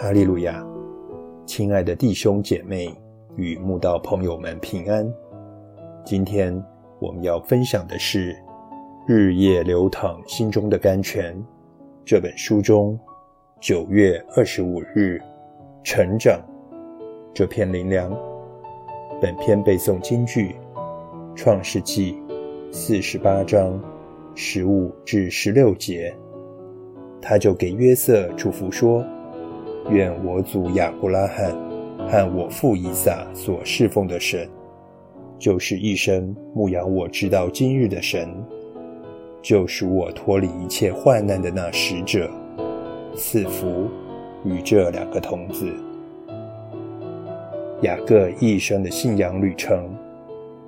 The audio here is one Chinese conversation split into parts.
哈利路亚！亲爱的弟兄姐妹与慕道朋友们平安。今天我们要分享的是《日夜流淌心中的甘泉》这本书中九月二十五日成长这篇灵粮。本篇背诵金句：创世纪四十八章十五至十六节。他就给约瑟祝福说。愿我祖亚伯拉罕和我父以撒所侍奉的神，就是一生牧养我直到今日的神，救赎我脱离一切患难的那使者，赐福与这两个童子。雅各一生的信仰旅程，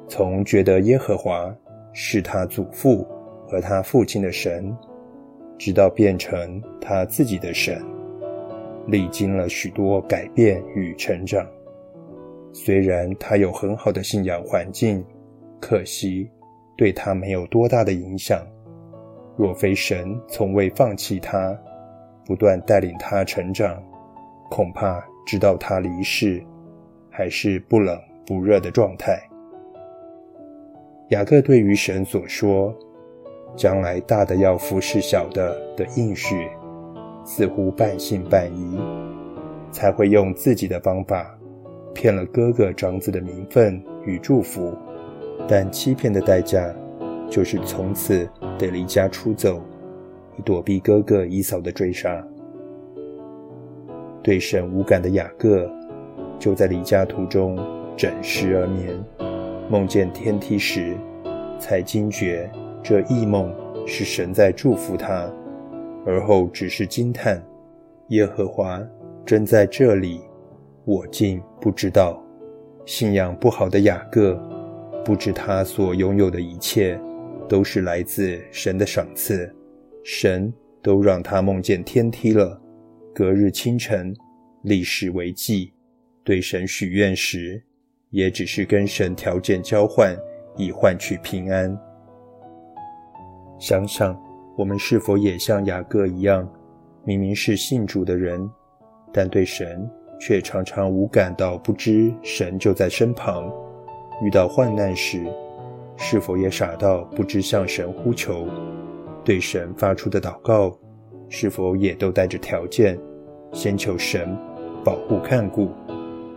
从觉得耶和华是他祖父和他父亲的神，直到变成他自己的神。历经了许多改变与成长，虽然他有很好的信仰环境，可惜对他没有多大的影响。若非神从未放弃他，不断带领他成长，恐怕直到他离世，还是不冷不热的状态。雅各对于神所说“将来大的要服侍小的”的应许。似乎半信半疑，才会用自己的方法骗了哥哥长子的名分与祝福，但欺骗的代价就是从此得离家出走，以躲避哥哥姨嫂的追杀。对神无感的雅各，就在离家途中枕尸而眠，梦见天梯时，才惊觉这异梦是神在祝福他。而后只是惊叹：“耶和华真在这里，我竟不知道。”信仰不好的雅各，不知他所拥有的一切都是来自神的赏赐，神都让他梦见天梯了。隔日清晨，立誓为祭，对神许愿时，也只是跟神条件交换，以换取平安。想想。我们是否也像雅各一样，明明是信主的人，但对神却常常无感到不知神就在身旁？遇到患难时，是否也傻到不知向神呼求？对神发出的祷告，是否也都带着条件？先求神保护看顾，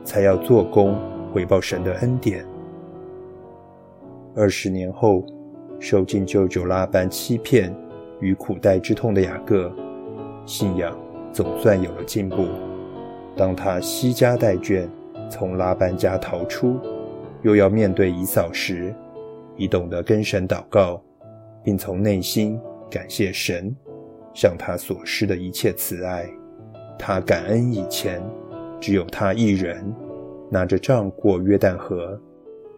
才要做工回报神的恩典。二十年后，受尽舅舅拉班欺骗。与苦待之痛的雅各，信仰总算有了进步。当他惜家带眷从拉班家逃出，又要面对姨嫂时，已懂得跟神祷告，并从内心感谢神向他所施的一切慈爱。他感恩以前只有他一人拿着杖过约旦河，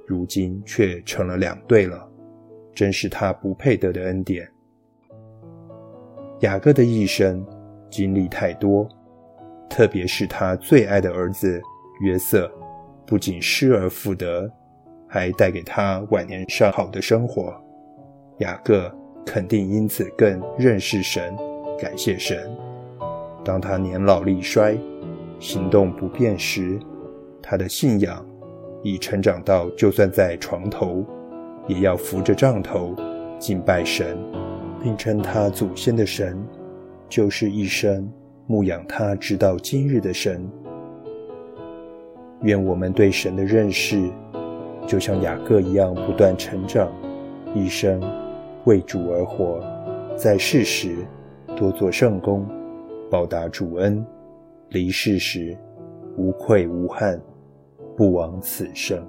如今却成了两对了，真是他不配得的恩典。雅各的一生经历太多，特别是他最爱的儿子约瑟，不仅失而复得，还带给他晚年上好的生活。雅各肯定因此更认识神，感谢神。当他年老力衰，行动不便时，他的信仰已成长到，就算在床头，也要扶着杖头敬拜神。并称他祖先的神，就是一生牧养他直到今日的神。愿我们对神的认识，就像雅各一样不断成长，一生为主而活，在世时多做圣功，报答主恩；离世时无愧无憾，不枉此生。